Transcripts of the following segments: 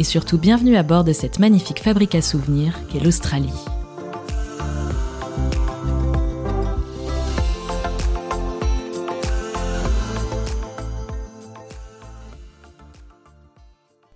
et surtout bienvenue à bord de cette magnifique fabrique à souvenirs qu'est l'Australie.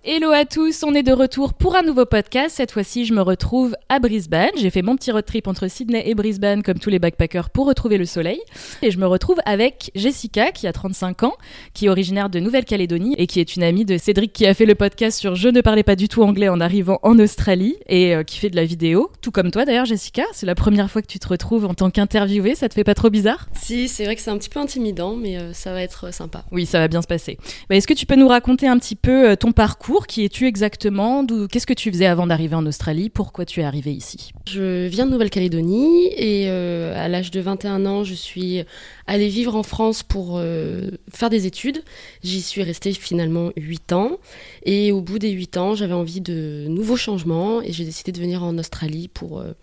Hello à tous, on est de retour pour un nouveau podcast. Cette fois-ci, je me retrouve à Brisbane. J'ai fait mon petit road trip entre Sydney et Brisbane, comme tous les backpackers, pour retrouver le soleil. Et je me retrouve avec Jessica, qui a 35 ans, qui est originaire de Nouvelle-Calédonie et qui est une amie de Cédric, qui a fait le podcast sur Je ne parlais pas du tout anglais en arrivant en Australie et euh, qui fait de la vidéo. Tout comme toi d'ailleurs, Jessica. C'est la première fois que tu te retrouves en tant qu'interviewée. Ça te fait pas trop bizarre? Si, c'est vrai que c'est un petit peu intimidant, mais euh, ça va être euh, sympa. Oui, ça va bien se passer. Bah, Est-ce que tu peux nous raconter un petit peu ton parcours? Qui es-tu exactement? Qu'est-ce que tu faisais avant d'arriver en Australie? Pourquoi tu es arrivé ici? Je viens de Nouvelle-Calédonie et euh, à l'âge de 21 ans, je suis allée vivre en France pour euh, faire des études. J'y suis restée finalement 8 ans et au bout des 8 ans, j'avais envie de nouveaux changements et j'ai décidé de venir en Australie pour euh,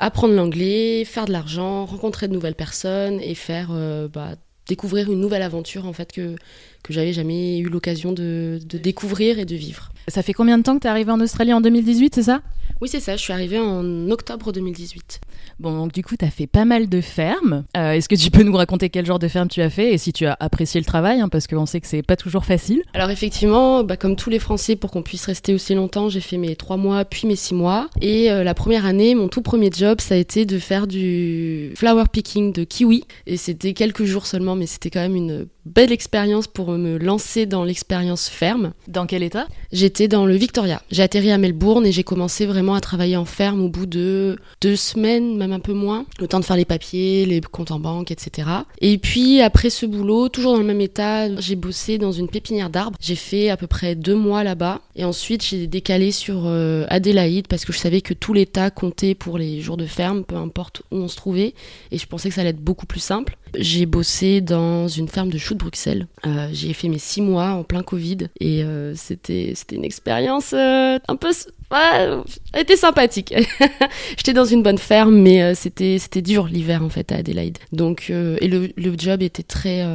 apprendre l'anglais, faire de l'argent, rencontrer de nouvelles personnes et faire euh, bah, découvrir une nouvelle aventure en fait que que j'avais jamais eu l'occasion de, de découvrir et de vivre. Ça fait combien de temps que tu es arrivé en Australie en 2018, c'est ça? Oui, c'est ça, je suis arrivée en octobre 2018. Bon, donc du coup, tu as fait pas mal de fermes. Euh, Est-ce que tu peux nous raconter quel genre de ferme tu as fait et si tu as apprécié le travail hein, Parce qu'on sait que c'est pas toujours facile? Alors effectivement, bah, comme tous les Français, pour qu'on puisse rester aussi longtemps, j'ai fait mes trois mois, puis mes six mois. Et euh, la première année, mon tout premier job, ça a été de faire du flower picking de kiwi. Et c'était quelques jours seulement, mais c'était quand même une belle expérience pour me lancer dans l'expérience ferme. Dans quel état? J'étais dans le Victoria. J'ai atterri à Melbourne et j'ai commencé vraiment à travailler en ferme au bout de deux semaines, même un peu moins. Le temps de faire les papiers, les comptes en banque, etc. Et puis après ce boulot, toujours dans le même état, j'ai bossé dans une pépinière d'arbres. J'ai fait à peu près deux mois là-bas. Et ensuite, j'ai décalé sur euh, Adélaïde parce que je savais que tout l'État comptait pour les jours de ferme, peu importe où on se trouvait. Et je pensais que ça allait être beaucoup plus simple. J'ai bossé dans une ferme de choux Bruxelles. Euh, j'ai fait mes six mois en plein Covid et euh, c'était une expérience euh, un peu ouais, était sympathique. J'étais dans une bonne ferme, mais euh, c'était c'était dur l'hiver en fait à Adélaïde. Donc et le, le job était très,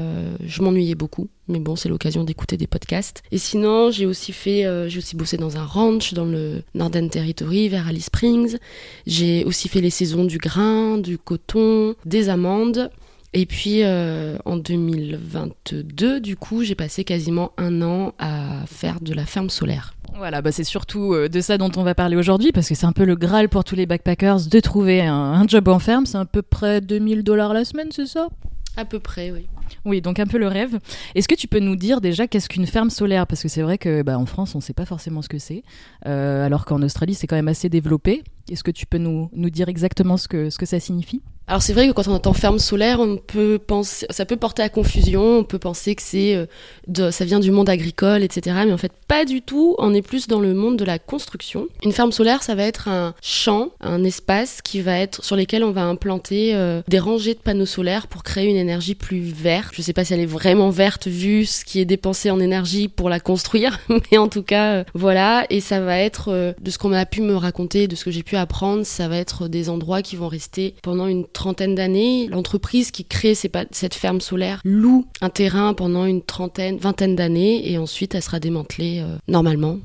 je m'ennuyais beaucoup. Mais bon, c'est l'occasion d'écouter des podcasts. Et sinon, j'ai aussi fait, j'ai aussi bossé dans un ranch dans le Northern Territory vers Alice Springs. J'ai aussi fait les saisons du grain, du coton, des amandes. Et puis euh, en 2022, du coup, j'ai passé quasiment un an à faire de la ferme solaire. Voilà, bah c'est surtout euh, de ça dont on va parler aujourd'hui parce que c'est un peu le graal pour tous les backpackers de trouver un, un job en ferme. C'est à peu près 2000 dollars la semaine, c'est ça? À peu près, oui. Oui, donc un peu le rêve. Est-ce que tu peux nous dire déjà qu'est-ce qu'une ferme solaire? Parce que c'est vrai que bah, en France, on ne sait pas forcément ce que c'est, euh, alors qu'en Australie, c'est quand même assez développé. Est-ce que tu peux nous, nous dire exactement ce que, ce que ça signifie? Alors c'est vrai que quand on entend ferme solaire, on peut penser, ça peut porter à confusion. On peut penser que c'est, euh, ça vient du monde agricole, etc. Mais en fait, pas du tout. On est plus dans le monde de la construction. Une ferme solaire, ça va être un champ, un espace qui va être sur lesquels on va implanter euh, des rangées de panneaux solaires pour créer une énergie plus verte. Je sais pas si elle est vraiment verte vu ce qui est dépensé en énergie pour la construire, mais en tout cas, euh, voilà. Et ça va être euh, de ce qu'on a pu me raconter, de ce que j'ai pu apprendre, ça va être des endroits qui vont rester pendant une trentaine d'années. L'entreprise qui crée cette ferme solaire loue un terrain pendant une trentaine, vingtaine d'années et ensuite elle sera démantelée euh, normalement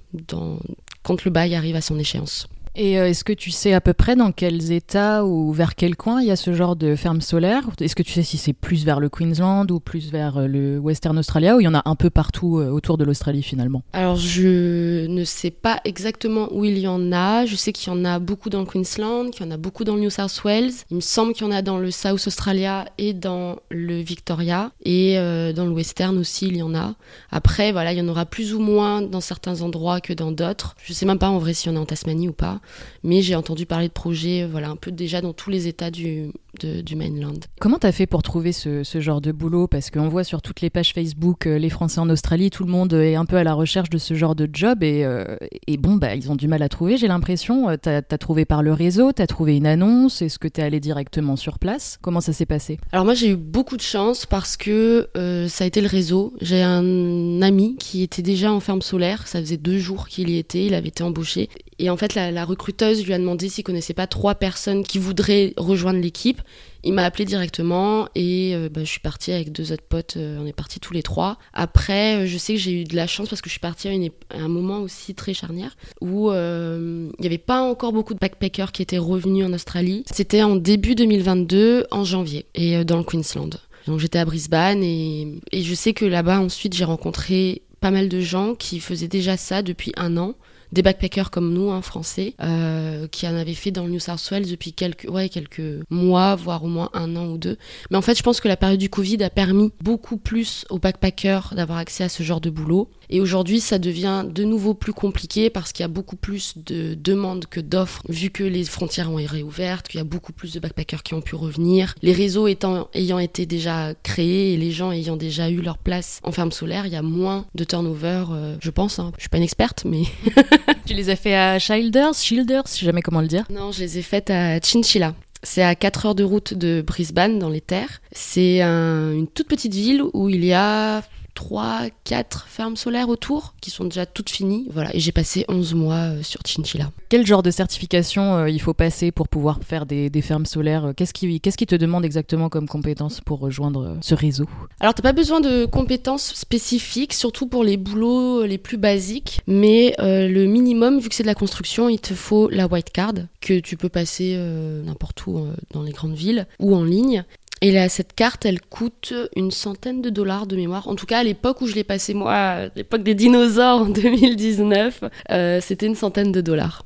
quand le bail arrive à son échéance. Et euh, est-ce que tu sais à peu près dans quels états ou vers quel coin il y a ce genre de ferme solaire? Est-ce que tu sais si c'est plus vers le Queensland ou plus vers euh, le Western Australia ou il y en a un peu partout euh, autour de l'Australie finalement? Alors je ne sais pas exactement où il y en a. Je sais qu'il y en a beaucoup dans le Queensland, qu'il y en a beaucoup dans le New South Wales. Il me semble qu'il y en a dans le South Australia et dans le Victoria. Et dans le Western aussi, il y en a. Après, voilà, il y en aura plus ou moins dans certains endroits que dans d'autres. Je sais même pas en vrai y en a en Tasmanie ou pas. Mais j'ai entendu parler de projets, voilà, un peu déjà dans tous les États du, du mainland. Comment t'as fait pour trouver ce, genre de boulot? Parce qu'on voit sur toutes les pages Facebook euh, les Français en Australie, tout le monde est un peu à la recherche de ce genre de job et, euh, bon, bah, ils ont du mal à trouver, j'ai l'impression. T'as as trouvé par le réseau, t'as trouvé une annonce, est-ce que t'es allé directement sur place? Comment ça s'est passé? Alors moi j'ai eu beaucoup de chance parce que ça a été le réseau. J'ai un ami qui était déjà en ferme solaire, ça faisait deux jours qu'il y était, il avait été embauché. Et en fait, la, recruteuse lui a demandé s'il connaissait pas trois personnes qui voudraient rejoindre l'équipe. Il m'a appelé directement et euh, bah, je suis partie avec deux autres potes. Euh, on est partis tous les trois. Après, euh, je sais que j'ai eu de la chance parce que je suis partie à, un moment aussi très charnière où il n'y avait pas encore beaucoup de backpackers qui étaient revenus en Australie. C'était en début 2022, en janvier, et dans le Queensland. Donc j'étais à Brisbane et, et je sais que là-bas ensuite j'ai rencontré pas mal de gens qui faisaient déjà ça depuis un an des backpackers comme nous, hein, français, euh, qui en avaient fait dans le New South Wales depuis quelques, ouais, quelques mois, voire au moins un an ou deux. Mais en fait, je pense que la période du Covid a permis beaucoup plus aux backpackers d'avoir accès à ce genre de boulot. Et aujourd'hui, ça devient de nouveau plus compliqué parce qu'il y a beaucoup plus de demandes que d'offres, vu que les frontières ont été réouvertes, qu'il y a beaucoup plus de backpackers qui ont pu revenir. Les réseaux étant, ayant été déjà créés et les gens ayant déjà eu leur place en ferme solaire, il y a moins de turnover, euh, je pense. Hein. Je suis pas une experte, mais tu les as fait à Childers, Childers, je sais jamais comment le dire. Non, je les ai faites à Chinchilla. C'est à 4 heures de route de Brisbane, dans les terres. C'est une toute petite ville où il y a 3, 4 fermes solaires autour qui sont déjà toutes finies. Voilà, et j'ai passé 11 mois euh, sur Chinchilla. Quel genre de certification euh, il faut passer pour pouvoir faire des, fermes solaires Qu'est-ce qui, qu'est-ce qui te demande exactement comme compétence pour rejoindre euh, ce réseau? Alors, t'as pas besoin de compétences spécifiques, surtout pour les boulots les plus basiques, mais le minimum, vu que c'est de la construction, il te faut la white card que tu peux passer n'importe où dans les grandes villes ou en ligne. Et là, cette carte, elle coûte une centaine de dollars de mémoire. En tout cas, à l'époque où je l'ai passée, moi, à l'époque des dinosaures en 2019, euh, c'était une centaine de dollars.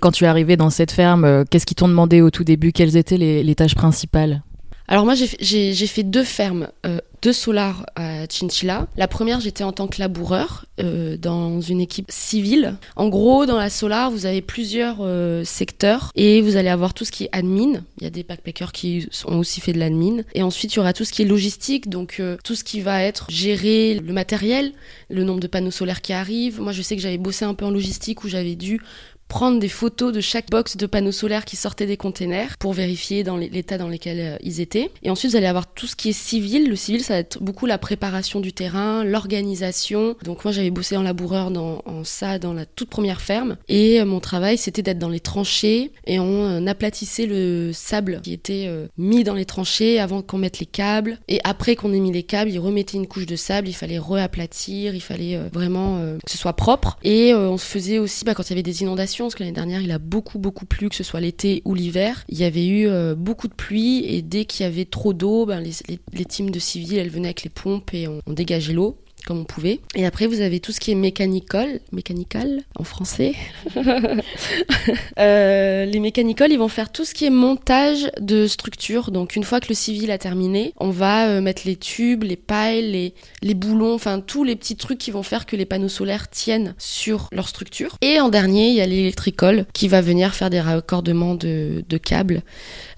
Quand tu es arrivé dans cette ferme, euh, qu'est-ce qu'ils t'ont demandé au tout début? Quelles étaient les tâches principales? Alors moi j'ai fait deux fermes, euh, deux solars à Chinchilla. La première j'étais en tant que laboureur euh, dans une équipe civile. En gros dans la solar vous avez plusieurs euh, secteurs et vous allez avoir tout ce qui est admin. Il y a des backpackers qui ont aussi fait de l'admin. Et ensuite il y aura tout ce qui est logistique, donc tout ce qui va être gérer le matériel, le nombre de panneaux solaires qui arrivent. Moi je sais que j'avais bossé un peu en logistique où j'avais dû prendre des photos de chaque box de panneaux solaires qui sortaient des containers pour vérifier dans l'état dans lequel euh, ils étaient. Et ensuite, vous allez avoir tout ce qui est civil. Le civil, ça va être beaucoup la préparation du terrain, l'organisation. Donc moi, j'avais bossé en laboureur dans ça dans la toute première ferme. Et euh, mon travail, c'était d'être dans les tranchées et on euh, aplatissait le sable qui était mis dans les tranchées avant qu'on mette les câbles. Et après qu'on ait mis les câbles, ils remettaient une couche de sable. Il fallait reaplatir. Il fallait vraiment que ce soit propre. Et on se faisait aussi, bah, quand il y avait des inondations parce que l'année dernière, il a beaucoup, beaucoup plu, que ce soit l'été ou l'hiver. Il y avait eu euh, beaucoup de pluie et dès qu'il y avait trop d'eau, ben, les, teams de civils, elles venaient avec les pompes et on dégageait l'eau comme on pouvait. Et après, vous avez tout ce qui est mécanical, mécanical en français. euh, les mécanicoles, ils vont faire tout ce qui est montage de structure. Donc, une fois que le civil a terminé, on va euh, mettre les tubes, les pailles, les, les boulons, enfin, tous les petits trucs qui vont faire que les panneaux solaires tiennent sur leur structure. Et en dernier, il y a l'électricole qui va venir faire des raccordements de, de câbles.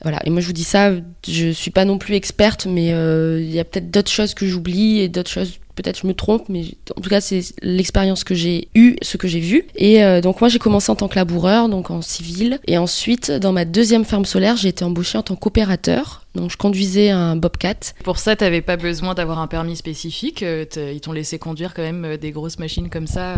Voilà. Et moi, je vous dis ça, je suis pas non plus experte, mais euh, il y a peut-être d'autres choses que j'oublie et d'autres choses peut-être je me trompe, mais en tout cas c'est l'expérience que j'ai eue, ce que j'ai vu. Et euh, donc moi j'ai commencé en tant que laboureur, donc en civil, et ensuite dans ma deuxième ferme solaire j'ai été embauchée en tant qu'opérateur. Donc je conduisais un Bobcat. Pour ça, tu n'avais pas besoin d'avoir un permis spécifique. Euh, ils t'ont laissé conduire quand même euh, des grosses machines comme ça.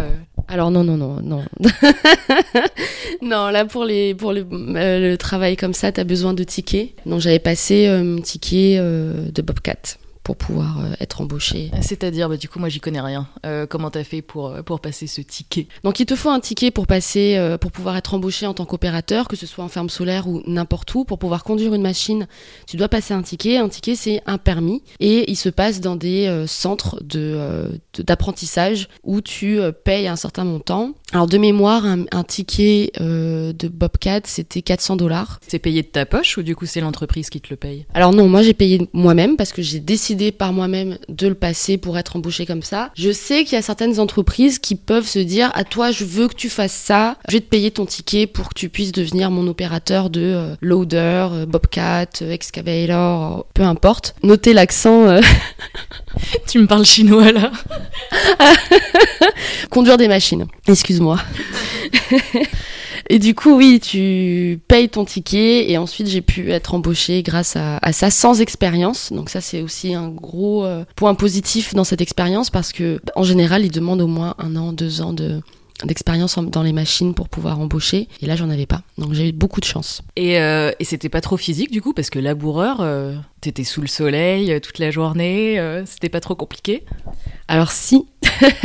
Alors non, non, non, non. non, là pour, les, pour le travail comme ça, tu as besoin de tickets. Donc j'avais passé un ticket de Bobcat pour pouvoir euh, être embauché. C'est-à-dire, bah, du coup, moi, j'y connais rien. Euh, comment t'as fait pour, euh, pour passer ce ticket? Donc, il te faut un ticket pour passer, pour pouvoir être embauché en tant qu'opérateur, que ce soit en ferme solaire ou n'importe où. Pour pouvoir conduire une machine, tu dois passer un ticket. Un ticket, c'est un permis. Et il se passe dans des centres de, d'apprentissage où tu payes un certain montant Alors de mémoire, un, un ticket euh, de Bobcat, c'était 400 dollars. C'est payé de ta poche ou du coup c'est l'entreprise qui te le paye? Alors non, moi j'ai payé moi-même parce que j'ai décidé par moi-même de le passer pour être embauché comme ça. Je sais qu'il y a certaines entreprises qui peuvent se dire à toi je veux que tu fasses ça, je vais te payer ton ticket pour que tu puisses devenir mon opérateur de euh, loader, euh, Bobcat, excavator, peu importe. Notez l'accent. Tu me parles chinois là conduire des machines. Excuse-moi. Et du coup, oui, tu payes ton ticket et ensuite j'ai pu être embauchée grâce à, à ça sans expérience. Donc ça, c'est aussi un gros euh, point positif dans cette expérience parce que en général, ils demandent au moins un an, deux ans de d'expérience en- dans les machines pour pouvoir embaucher. Et là, j'en avais pas. Donc j'ai eu beaucoup de chance. Et, euh, et c'était pas trop physique du coup parce que laboureur, euh, t'étais sous le soleil euh, toute la journée, euh, c'était pas trop compliqué Alors si,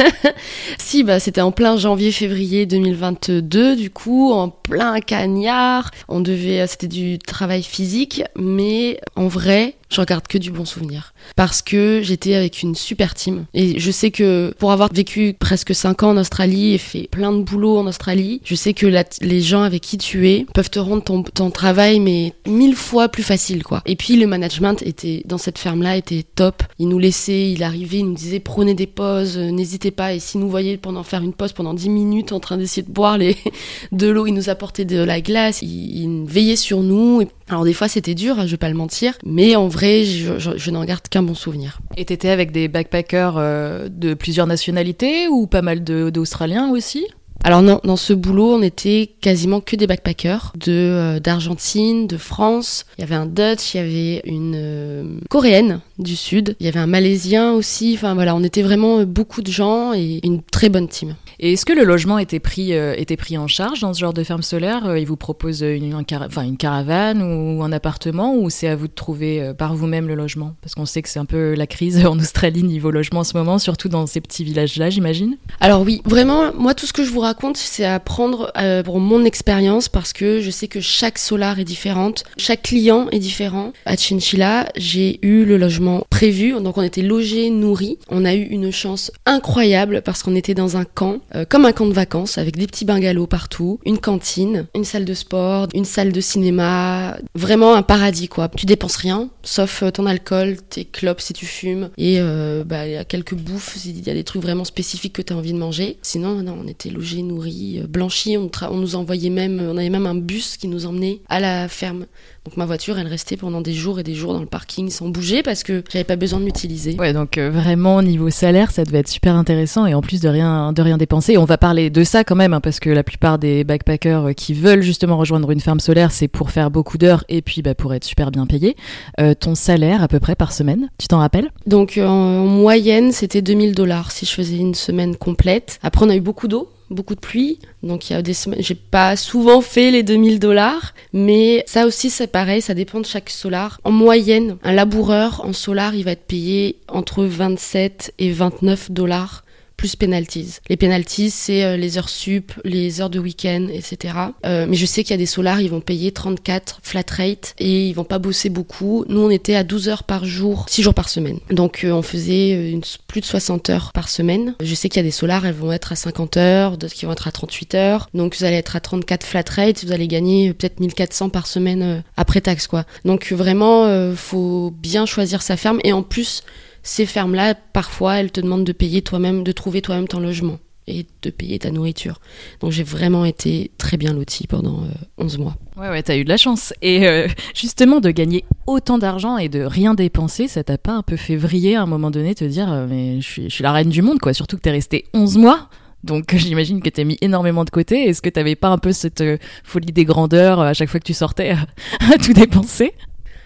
si bah c'était en plein janvier-février 2022 du coup, en plein cagnard. On devait, euh, c'était du travail physique, mais en vrai, je regarde que du bon souvenir parce que j'étais avec une super team et je sais que pour avoir vécu presque 5 ans en Australie et fait plein de boulot en Australie, je sais que les gens avec qui tu es peuvent te rendre ton, ton travail mais mille fois plus facile quoi. Et puis le management était dans cette ferme là était top. Il nous laissait, il arrivait, il nous disait prenez des pauses, euh, n'hésitez pas et si nous voyait pendant faire une pause pendant 10 minutes en train d'essayer de boire de l'eau, il nous apportait de la glace, il, il veillait sur nous. Alors des fois c'était dur, hein, je vais pas le mentir, mais en vrai je, n'en garde qu'un bon souvenir. Et t'étais avec des backpackers euh, de plusieurs nationalités ou pas mal d'Australiens aussi? Alors non, dans ce boulot, on était quasiment que des backpackers de euh, d'Argentine, de France. Il y avait un Dutch, il y avait une euh, coréenne du sud, il y avait un malaisien aussi. Enfin voilà, on était vraiment euh, beaucoup de gens et une très bonne team. Et est-ce que le logement était pris, euh, était pris en charge dans ce genre de ferme solaire? Ils vous proposent une, un cara- une caravane ou un appartement ou c'est à vous de trouver par vous-même le logement? Parce qu'on sait que c'est un peu la crise en Australie niveau logement en ce moment, surtout dans ces petits villages-là, j'imagine. Alors oui, vraiment, moi tout ce que je vous raconte, c'est à prendre euh, pour mon expérience parce que je sais que chaque solar est différente, chaque client est différent. À Chinchilla, j'ai eu le logement prévu, donc on était logés, nourris. On a eu une chance incroyable parce qu'on était dans un camp, euh, comme un camp de vacances, avec des petits bungalows partout, une cantine, une salle de sport, une salle de cinéma, vraiment un paradis quoi. Tu dépenses rien, sauf euh, ton alcool, tes clopes si tu fumes, et bah, il y a quelques bouffes, il y a des trucs vraiment spécifiques que tu as envie de manger. Sinon, non, on était logés, nourris, euh, blanchis, on, nous envoyait même, on avait même un bus qui nous emmenait à la ferme. Donc ma voiture, elle restait pendant des jours et des jours dans le parking sans bouger parce que j'avais pas besoin de l'utiliser. Ouais, donc euh, vraiment niveau salaire, ça devait être super intéressant et en plus de rien, de rien dépenser. On va parler de ça quand même, hein, parce que la plupart des backpackers euh, qui veulent justement rejoindre une ferme solaire, c'est pour faire beaucoup d'heures et puis bah, pour être super bien payé. Euh, ton salaire à peu près par semaine, tu t'en rappelles? Donc en moyenne, c'était 2000 dollars si je faisais une semaine complète. Après, on a eu beaucoup d'eau, beaucoup de pluie. Donc il y a des semaines, j'ai pas souvent fait les 2000 dollars, mais ça aussi c'est pareil, ça dépend de chaque solar. En moyenne, un laboureur en solar, il va être payé entre 27 et 29 dollars plus penalties. Les penalties, c'est euh, les heures sup, les heures de week-end, etc. Euh, mais je sais qu'il y a des solars, ils vont payer 34 flat rate et ils vont pas bosser beaucoup. Nous, on était à 12 heures par jour, 6 jours par semaine. Donc, euh, on faisait plus de 60 heures par semaine. Je sais qu'il y a des solars, elles vont être à 50 heures, d'autres qui vont être à 38 heures. Donc, vous allez être à 34 flat rate, vous allez gagner peut-être 1400 par semaine après taxe, quoi. Donc, vraiment, faut bien choisir sa ferme et en plus, ces fermes-là, parfois, elles te demandent de payer toi-même, de trouver toi-même ton logement et de payer ta nourriture. Donc j'ai vraiment été très bien lotie pendant euh, 11 mois. Ouais, ouais, t'as eu de la chance. Et euh, justement, de gagner autant d'argent et de rien dépenser, ça t'a pas un peu fait vriller à un moment donné, te dire, euh, mais je suis, je suis la reine du monde, quoi. Surtout que t'es resté 11 mois. Donc j'imagine que t'as mis énormément de côté. Est-ce que t'avais pas un peu cette euh, folie des grandeurs à chaque fois que tu sortais à, à tout dépenser?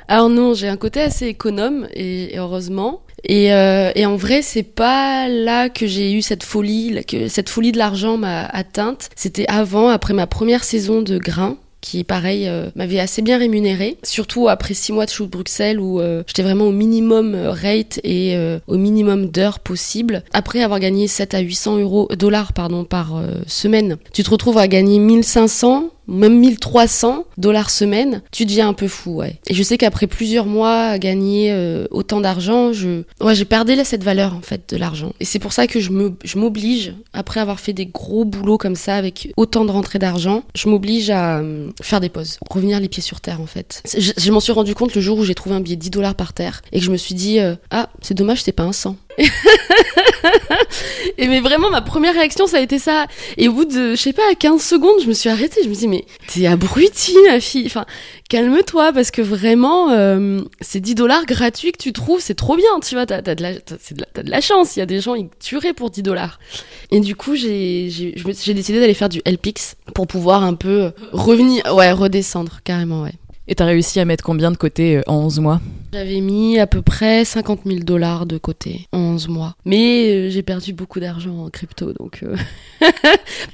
Alors non, j'ai un côté assez économe et, et heureusement. Et, euh, et en vrai, c'est pas là que j'ai eu cette folie, que cette folie de l'argent m'a atteinte. C'était avant, après ma première saison de grains qui pareil euh, m'avait assez bien rémunéré surtout après six mois de shoot Bruxelles où euh, j'étais vraiment au minimum euh, rate et au minimum d'heures possible après avoir gagné 7 à 800 euros dollars pardon par semaine tu te retrouves à gagner 1500 même 1300 dollars semaine, tu deviens un peu fou, ouais. Et je sais qu'après plusieurs mois à gagner euh, autant d'argent, je, ouais, j'ai perdu là, cette valeur en fait de l'argent. Et c'est pour ça que je m'oblige, après avoir fait des gros boulots comme ça avec autant de rentrées d'argent, je m'oblige à euh, faire des pauses, revenir les pieds sur terre en fait. Je, je m'en suis rendu compte le jour où j'ai trouvé un billet de 10 dollars par terre et que je me suis dit, euh, ah, c'est dommage, c'est pas un 100. Et mais vraiment, ma première réaction, ça a été ça. Et au bout de, je sais pas, 15 secondes, je me suis arrêtée. Je me dit, mais t'es abruti, ma fille. Enfin, calme-toi, parce que vraiment, euh, ces 10 dollars gratuits que tu trouves, c'est trop bien, tu vois. T'as, de, la, t'as, de, la, chance. Il y a des gens, ils tueraient pour 10 dollars. Et du coup, j'ai, j'ai, décidé d'aller faire du LPX pour pouvoir un peu revenir, ouais, redescendre, carrément, ouais. Et t'as réussi à mettre combien de côté euh, en 11 mois? J'avais mis à peu près 50 000 dollars de côté en 11 mois. Mais euh, j'ai perdu beaucoup d'argent en crypto, donc... Euh...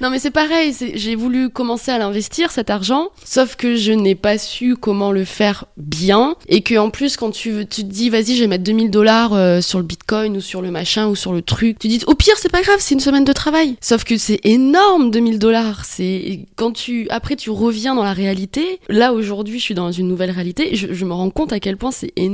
non mais c'est pareil, j'ai voulu commencer à l'investir cet argent, sauf que je n'ai pas su comment le faire bien, et que en plus quand tu, tu te dis vas-y je vais mettre 2000 dollars euh, sur le bitcoin ou sur le machin ou sur le truc, tu dis au pire c'est pas grave, c'est une semaine de travail. Sauf que c'est énorme 2000 dollars, c'est quand tu... Après tu reviens dans la réalité, là aujourd'hui je suis dans une nouvelle réalité, je, je me rends compte à quel point c'est énorme,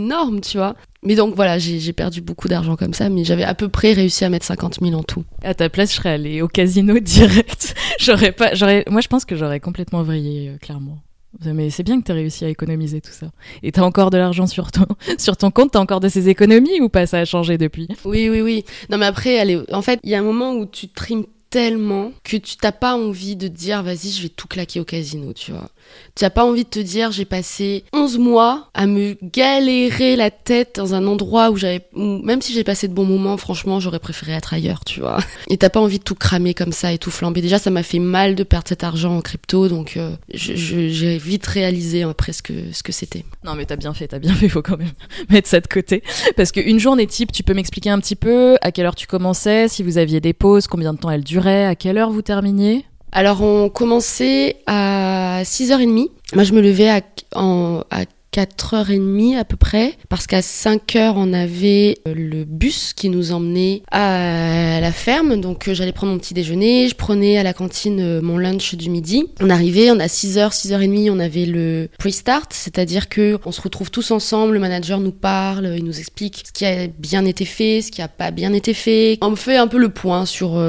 tu vois. Mais donc voilà, j'ai perdu beaucoup d'argent comme ça, mais j'avais à peu près réussi à mettre 50 000 en tout. À ta place, je serais allée au casino direct. j'aurais pas, j'aurais, moi je pense que j'aurais complètement vrillé, euh, clairement. Mais c'est bien que tu réussi à économiser tout ça. Et t'as encore de l'argent sur ton, sur ton compte, t'as encore de ces économies ou pas? Ça a changé depuis Oui, oui, oui. Non, mais après, allez, en fait, il y a un moment où tu trimes tellement que tu t'as pas envie de dire vas-y je vais tout claquer au casino tu vois. Tu n'as pas envie de te dire j'ai passé 11 mois à me galérer la tête dans un endroit où j'avais même si j'ai passé de bons moments franchement j'aurais préféré être ailleurs tu vois. Et t'as pas envie de tout cramer comme ça et tout flamber. Déjà ça m'a fait mal de perdre cet argent en crypto donc euh, j'ai vite réalisé après ce que ce que c'était. Non mais t'as bien fait t'as bien fait faut quand même mettre ça de côté. Parce qu'une journée type tu peux m'expliquer un petit peu à quelle heure tu commençais si vous aviez des pauses combien de temps elles à quelle heure vous terminiez? Alors on commençait à 6h30. Moi je me levais à, en, à 4h30 à peu près, parce qu'à 5h on avait euh, le bus qui nous emmenait à la ferme, donc euh, j'allais prendre mon petit déjeuner, je prenais à la cantine euh, mon lunch du midi. On arrivait, on a 6h, 6h30, on avait le pre-start, c'est-à-dire que on se retrouve tous ensemble, le manager nous parle, il nous explique ce qui a bien été fait, ce qui a pas bien été fait. On fait un peu le point sur,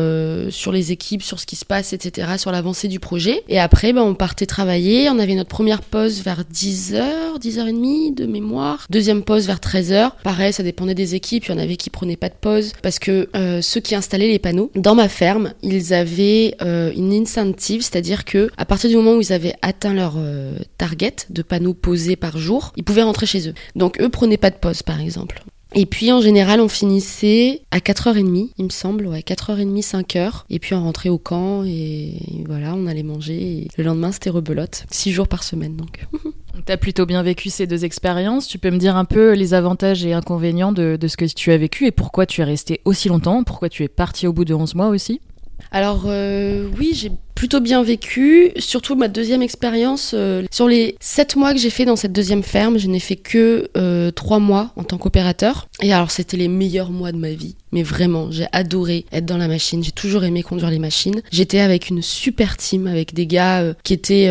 sur les équipes, sur ce qui se passe, etc., sur l'avancée du projet. Et après, ben, on partait travailler, on avait notre première pause vers 10h, 10 10h30 de mémoire. Deuxième pause vers 13h. Pareil, ça dépendait des équipes. Il y en avait qui prenaient pas de pause parce que euh, ceux qui installaient les panneaux dans ma ferme, ils avaient euh, une incentive, c'est-à-dire que à partir du moment où ils avaient atteint leur euh, target de panneaux posés par jour, ils pouvaient rentrer chez eux. Donc eux prenaient pas de pause par exemple. Et puis en général, on finissait à 4h30, il me semble, ouais, 4h30, 5h. Et puis on rentrait au camp et voilà, on allait manger. Et le lendemain, c'était rebelote. 6 jours par semaine donc. T'as plutôt bien vécu ces deux expériences. Tu peux me dire un peu les avantages et inconvénients de, de ce que tu as vécu et pourquoi tu es resté aussi longtemps, pourquoi tu es parti au bout de 11 mois aussi? Alors euh, oui, j'ai plutôt bien vécu, surtout ma deuxième expérience. Euh, sur les sept mois que j'ai fait dans cette deuxième ferme, je n'ai fait que euh, trois mois en tant qu'opérateur. Et alors c'était les meilleurs mois de ma vie. Mais vraiment, j'ai adoré être dans la machine. J'ai toujours aimé conduire les machines. J'étais avec une super team, avec des gars euh, qui étaient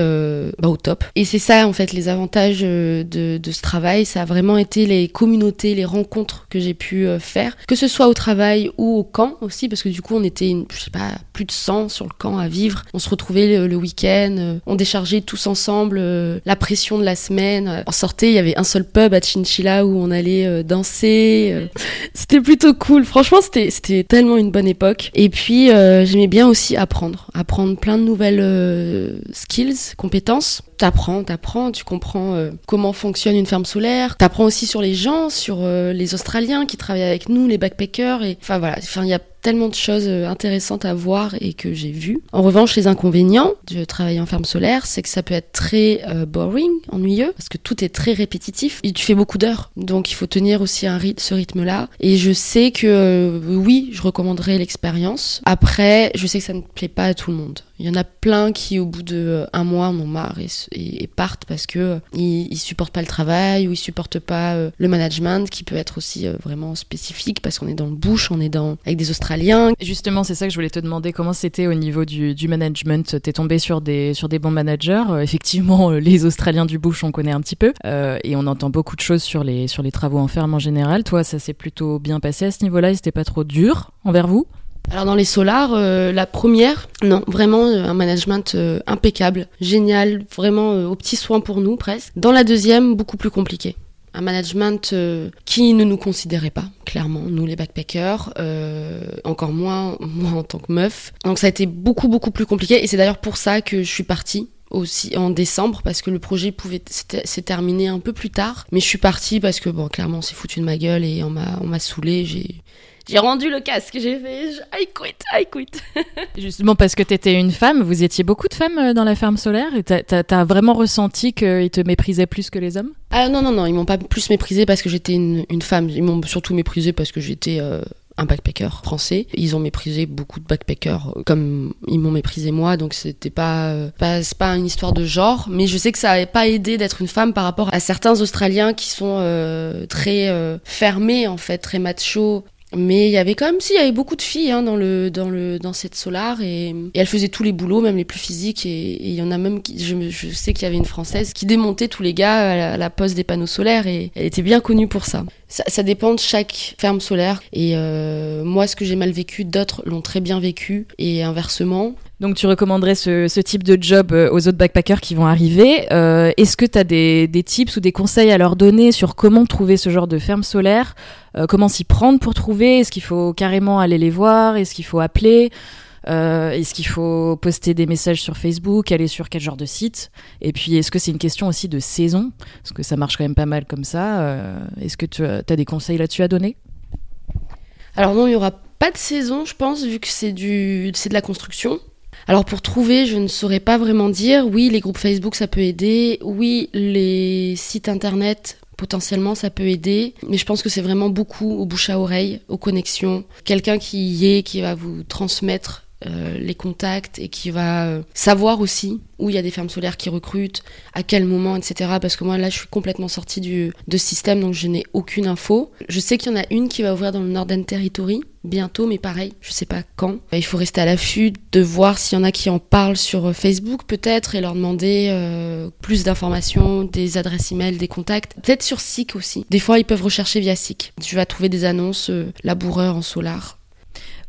bah, au top. Et c'est ça en fait les avantages de, de, ce travail. Ça a vraiment été les communautés, les rencontres que j'ai pu faire, que ce soit au travail ou au camp aussi, parce que du coup on était, je sais pas, plus de 100 sur le camp à vivre. On se retrouvait le, week-end, euh, on déchargeait tous ensemble euh, la pression de la semaine. On sortait, il y avait un seul pub à Chinchilla où on allait euh, danser. C'était plutôt cool. Franchement, c'était c'était tellement une bonne époque. Et puis j'aimais bien aussi apprendre, apprendre plein de nouvelles skills, compétences. T'apprends, t'apprends, tu comprends comment fonctionne une ferme solaire. T'apprends aussi sur les gens, sur les Australiens qui travaillent avec nous, les backpackers. Et enfin voilà, il y a tellement de choses euh, intéressantes à voir et que j'ai vues. En revanche, les inconvénients de travailler en ferme solaire, c'est que ça peut être très euh, boring, ennuyeux, parce que tout est très répétitif et tu fais beaucoup d'heures. Donc il faut tenir aussi un rythme, ce rythme-là. Et je sais que euh, oui, je recommanderais l'expérience. Après, je sais que ça ne plaît pas à tout le monde. Il y en a plein qui, au bout de un mois, en ont marre et, partent parce que ils, supportent pas le travail ou ils supportent pas le management, qui peut être aussi vraiment spécifique parce qu'on est dans le bush, on est dans avec des Australiens. Justement, c'est ça que je voulais te demander. Comment c'était au niveau du, du management? T'es tombé sur des sur des bons managers? Effectivement, les Australiens du bush, on connaît un petit peu et on entend beaucoup de choses sur les sur les travaux en ferme en général. Toi, ça s'est plutôt bien passé à ce niveau-là. C'était pas trop dur envers vous? Alors dans les solars, euh, la première, non, vraiment euh, un management euh, impeccable, génial, vraiment au petit soin pour nous presque. Dans la deuxième, beaucoup plus compliqué. Un management qui ne nous considérait pas, clairement, nous les backpackers, encore moins moi en tant que meuf. Donc ça a été beaucoup beaucoup plus compliqué et c'est d'ailleurs pour ça que je suis partie aussi en décembre parce que le projet pouvait s'est terminé un peu plus tard mais je suis partie parce que bon clairement on s'est foutu de ma gueule et on m'a on saoulé j'ai rendu le casque, j'ai fait I quit, I quit. Justement parce que t'étais une femme, vous étiez beaucoup de femmes euh, dans la ferme solaire et t'as as, vraiment ressenti qu'ils te méprisaient plus que les hommes? Ah non, non, non, ils m'ont pas plus méprisé parce que j'étais une, une, femme, ils m'ont surtout méprisé parce que j'étais... Euh, un backpacker français. Ils ont méprisé beaucoup de backpackers euh, comme ils m'ont méprisé moi, donc c'était pas, pas, pas une histoire de genre, mais je sais que ça n'avait pas aidé d'être une femme par rapport à certains Australiens qui sont très fermés en fait, très macho mais il y avait quand même, si, y avait beaucoup de filles hein, dans, le, dans, le, dans cette solar et, elles faisaient tous les boulots, même les plus physiques. Et il y en a même, qui, je, sais qu'il y avait une française qui démontait tous les gars à la, pose des panneaux solaires et elle était bien connue pour ça. Ça, ça dépend de chaque ferme solaire. Et euh, moi, ce que j'ai mal vécu, d'autres l'ont très bien vécu et inversement. Donc tu recommanderais ce, ce, type de job euh, aux autres backpackers qui vont arriver. Euh, Est-ce que tu as des, des, tips ou des conseils à leur donner sur comment trouver ce genre de ferme solaire? Euh, Comment s'y prendre pour trouver? Est-ce qu'il faut carrément aller les voir? Est-ce qu'il faut appeler? Est-ce qu'il faut poster des messages sur Facebook? Aller sur quel genre de site? Et puis est-ce que c'est une question aussi de saison? Parce que ça marche quand même pas mal comme ça. Est-ce que tu as, as des conseils là-dessus à donner? Alors non, il y aura pas de saison, je pense, vu que c'est de la construction. Alors pour trouver, je ne saurais pas vraiment dire. Oui, les groupes Facebook, ça peut aider. Oui, les sites internet, potentiellement, ça peut aider. Mais je pense que c'est vraiment beaucoup au bouche à oreille, aux connexions. Quelqu'un qui y est, qui va vous transmettre euh, les contacts et qui va euh, savoir aussi où il y a des fermes solaires qui recrutent, à quel moment, etc. Parce que moi là je suis complètement sortie du, de ce système donc je n'ai aucune info. Je sais qu'il y en a une qui va ouvrir dans le Northern Territory bientôt, mais pareil, je sais pas quand. Il faut rester à l'affût de voir s'il y en a qui en parlent sur euh, Facebook peut-être et leur demander plus d'informations, des adresses email, des contacts. Peut-être sur SIC aussi. Des fois ils peuvent rechercher via SIC. Tu vas trouver des annonces laboureurs en solar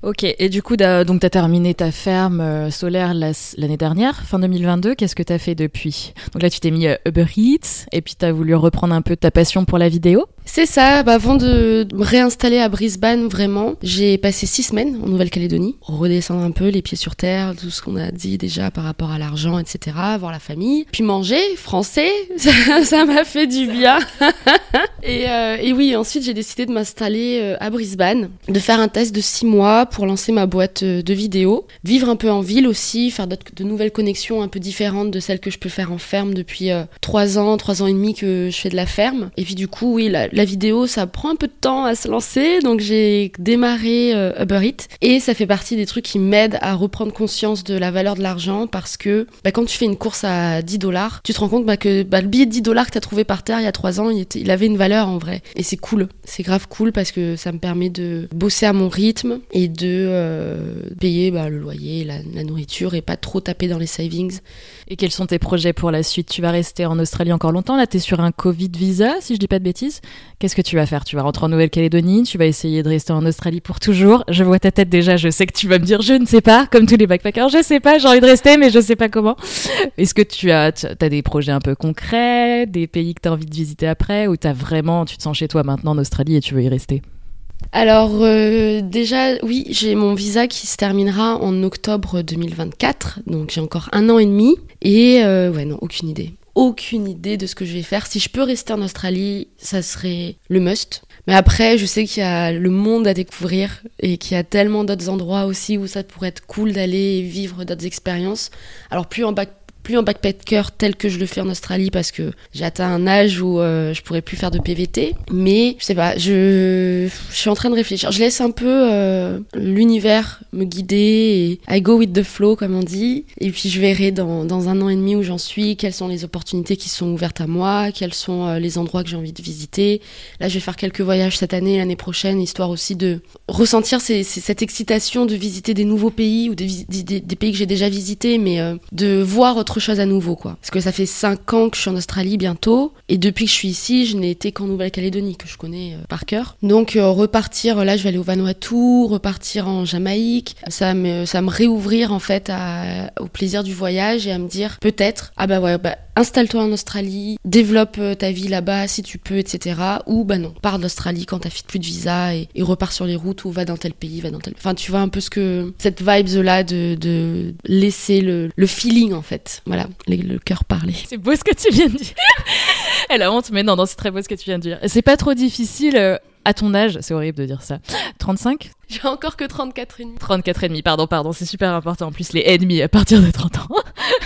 Ok, et du coup, donc tu as terminé ta ferme euh, solaire l'année dernière, fin 2022. Qu'est-ce que tu as fait depuis? Donc là, tu t'es mis euh, Uber Eats, et puis tu as voulu reprendre un peu ta passion pour la vidéo? C'est ça, bah, avant de me réinstaller à Brisbane, vraiment, j'ai passé six semaines en Nouvelle-Calédonie, redescendre un peu les pieds sur terre, tout ce qu'on a dit déjà par rapport à l'argent, etc., voir la famille, puis manger, français, ça m'a fait du bien. euh, et, oui, ensuite j'ai décidé de m'installer à Brisbane, de faire un test de six mois pour lancer ma boîte euh, de vidéos, vivre un peu en ville aussi, faire de nouvelles connexions un peu différentes de celles que je peux faire en ferme depuis euh, trois ans, trois ans et demi que je fais de la ferme. Et puis du coup, oui, la, vidéo, ça prend un peu de temps à se lancer, donc j'ai démarré euh, Uber Eats et ça fait partie des trucs qui m'aident à reprendre conscience de la valeur de l'argent parce que bah, quand tu fais une course à 10 dollars, tu te rends compte bah, que bah, le billet de 10 dollars que tu as trouvé par terre il y a trois ans, il, il avait une valeur en vrai. Et c'est cool, c'est grave cool parce que ça me permet de bosser à mon rythme et de de euh, payer bah, le loyer, la, nourriture et pas trop taper dans les savings. Et quels sont tes projets pour la suite? Tu vas rester en Australie encore longtemps? Là, tu es sur un Covid visa, si je dis pas de bêtises? Qu'est-ce que tu vas faire? Tu vas rentrer en Nouvelle-Calédonie? Tu vas essayer de rester en Australie pour toujours? Je vois ta tête déjà, je sais que tu vas me dire je ne sais pas, comme tous les backpackers, je sais pas, j'ai envie de rester, mais je sais pas comment. Est-ce que tu as, des projets un peu concrets, des pays que tu as envie de visiter après, ou as vraiment, tu te sens chez toi maintenant en Australie et tu veux y rester? Alors euh, déjà, oui, j'ai mon visa qui se terminera en octobre 2024, donc j'ai encore un an et demi. Et euh, ouais, non, aucune idée. Aucune idée de ce que je vais faire. Si je peux rester en Australie, ça serait le must. Mais après, je sais qu'il y a le monde à découvrir et qu'il y a tellement d'autres endroits aussi où ça pourrait être cool d'aller vivre d'autres expériences. Alors plus en back plus un backpacker tel que je le fais en Australie parce que j'ai atteint un âge où euh, je pourrais plus faire de PVT. Mais je sais pas, je, suis en train de réfléchir. Je laisse un peu euh, l'univers me guider et I go with the flow comme on dit. Et puis je verrai dans, dans un an et demi où j'en suis, quelles sont les opportunités qui sont ouvertes à moi, quels sont euh, les endroits que j'ai envie de visiter. Là, je vais faire quelques voyages cette année, l'année prochaine, histoire aussi de ressentir cette excitation de visiter des nouveaux pays ou des, des, pays que j'ai déjà visités, mais euh, de voir chose à nouveau, quoi. Parce que ça fait cinq ans que je suis en Australie bientôt, et depuis que je suis ici, je n'ai été qu'en Nouvelle-Calédonie, que je connais euh, par cœur. Donc euh, repartir, là, je vais aller au Vanuatu, repartir en Jamaïque, ça me, ça me réouvrir en fait à, au plaisir du voyage et à me dire peut-être, ah bah ouais, bah, installe-toi en Australie, développe ta vie là-bas si tu peux, etc. Ou bah non, pars d'Australie quand t'as plus de visa et, et repars sur les routes ou va dans tel pays, va dans tel. Enfin, tu vois un peu ce que cette vibes là de, de laisser le, le feeling en fait, voilà, le, le cœur parler. C'est beau ce que tu viens de dire. Elle a honte, mais non, non, c'est très beau ce que tu viens de dire. C'est pas trop difficile. euh, à ton âge, c'est horrible de dire ça. 35 J'ai encore que 34 et demi. 34 et demi, pardon, pardon, c'est super important. En plus, les et demi à partir de 30 ans.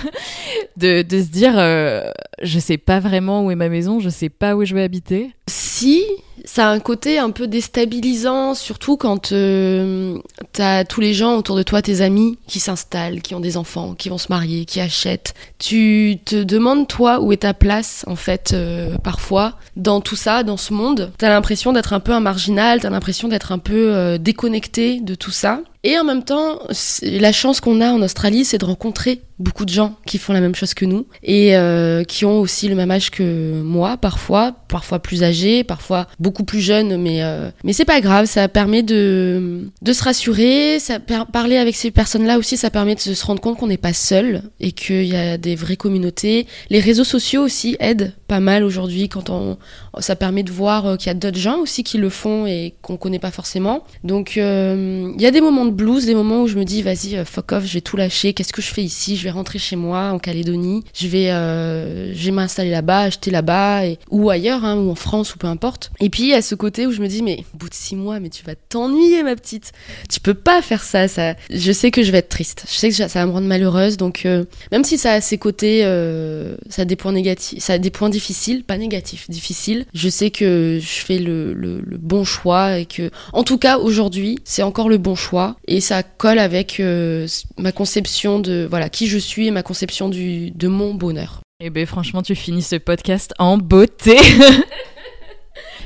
de, de se dire, euh, je sais pas vraiment où est ma maison, je sais pas où je vais habiter. Si, ça a un côté un peu déstabilisant, surtout quand euh, t'as tous les gens autour de toi, tes amis, qui s'installent, qui ont des enfants, qui vont se marier, qui achètent. Tu te demandes, toi, où est ta place, en fait, euh, parfois, dans tout ça, dans ce monde? T'as l'impression d'être un peu un marginal, t'as l'impression d'être un peu euh, déconnecté de tout ça. Et en même temps, la chance qu'on a en Australie, c'est de rencontrer beaucoup de gens qui font la même chose que nous et euh, qui ont aussi le même âge que moi, parfois, parfois plus âgés, parfois plus jeunes, mais euh, mais c'est pas grave, ça permet de de se rassurer, ça parler avec ces personnes-là aussi, ça permet de se rendre compte qu'on n'est pas seul et qu'il y a des vraies communautés. Les réseaux sociaux aussi aident pas mal aujourd'hui quand on ça permet de voir euh, qu'il y a d'autres gens aussi qui le font et qu'on connaît pas forcément. Donc euh, il y a des moments de blues, des moments où je me dis vas-y fuck off, je vais tout lâcher. Qu'est-ce que je fais ici? Je vais rentrer chez moi en Calédonie. Je vais euh, vais m'installer là-bas, acheter là-bas ou ailleurs hein, ou en France ou peu importe. Il y a ce côté où je me dis mais au bout de six mois mais tu vas t'ennuyer ma petite. Tu peux pas faire ça. Ça je sais que je vais être triste. Je sais que ça va me rendre malheureuse. Donc euh, même si ça a ses côtés, euh, ça a des points négatifs, ça a des points difficiles, pas négatifs, difficiles. Je sais que je fais le, le, le bon choix et que, en tout cas aujourd'hui, c'est encore le bon choix et ça colle avec euh, ma conception de voilà qui je suis et ma conception du de mon bonheur. Eh ben franchement, tu finis ce podcast en beauté.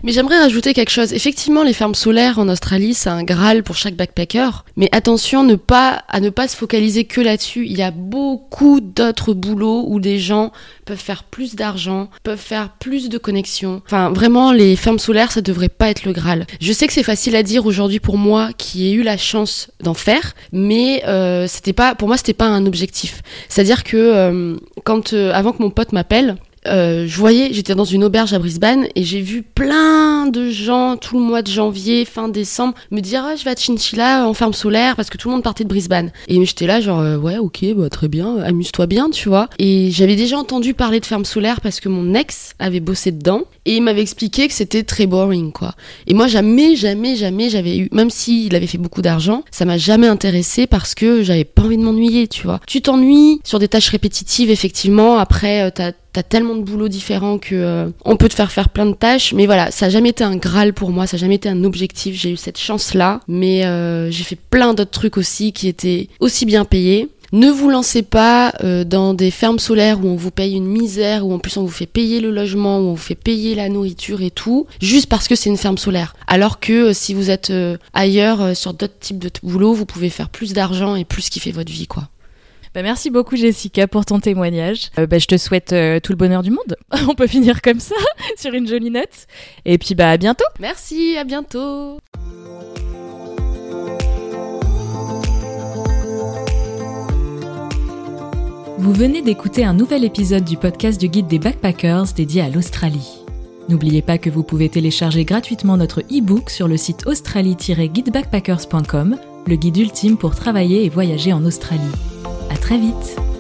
Mais j'aimerais rajouter quelque chose. Effectivement, les fermes solaires en Australie, c'est un graal pour chaque backpacker. Mais attention ne pas, à ne pas se focaliser que là-dessus. Il y a beaucoup d'autres boulots où des gens peuvent faire plus d'argent, peuvent faire plus de connexions. Enfin, vraiment, les fermes solaires, ça devrait pas être le graal. Je sais que c'est facile à dire aujourd'hui pour moi qui ai eu la chance d'en faire, mais euh, c'était pas, pour moi, c'était pas un objectif. C'est-à-dire que euh, quand, euh, avant que mon pote m'appelle, euh, je voyais, j'étais dans une auberge à Brisbane et j'ai vu plein de gens tout le mois de janvier, fin décembre, me dire ah je vais à Chinchilla en ferme solaire parce que tout le monde partait de Brisbane. Et j'étais là genre euh, ouais ok bah très bien, amuse-toi bien tu vois. Et j'avais déjà entendu parler de ferme solaire parce que mon ex avait bossé dedans et il m'avait expliqué que c'était très boring quoi. Et moi jamais jamais jamais j'avais eu, même s'il avait fait beaucoup d'argent, ça m'a jamais intéressé parce que j'avais pas envie de m'ennuyer tu vois. Tu t'ennuies sur des tâches répétitives effectivement. Après euh, t'as t'as tellement de boulots différents que euh, on peut te faire faire plein de tâches mais voilà ça a jamais été un graal pour moi ça a jamais été un objectif j'ai eu cette chance là mais euh, j'ai fait plein d'autres trucs aussi qui étaient aussi bien payés ne vous lancez pas euh, dans des fermes solaires où on vous paye une misère, où en plus on vous fait payer le logement, où on vous fait payer la nourriture et tout, juste parce que c'est une ferme solaire. Alors que si vous êtes ailleurs sur d'autres types de t- boulots, vous pouvez faire plus d'argent et plus kiffer votre vie, quoi. Bah, merci beaucoup Jessica pour ton témoignage. Euh, bah, je te souhaite euh, tout le bonheur du monde. On peut finir comme ça, sur une jolie note. Et puis bah à bientôt. Merci, à bientôt Vous venez d'écouter un nouvel épisode du podcast du guide des backpackers dédié à l'Australie. N'oubliez pas que vous pouvez télécharger gratuitement notre e-book sur le site australie-guidebackpackers.com, le guide ultime pour travailler et voyager en Australie. À très vite.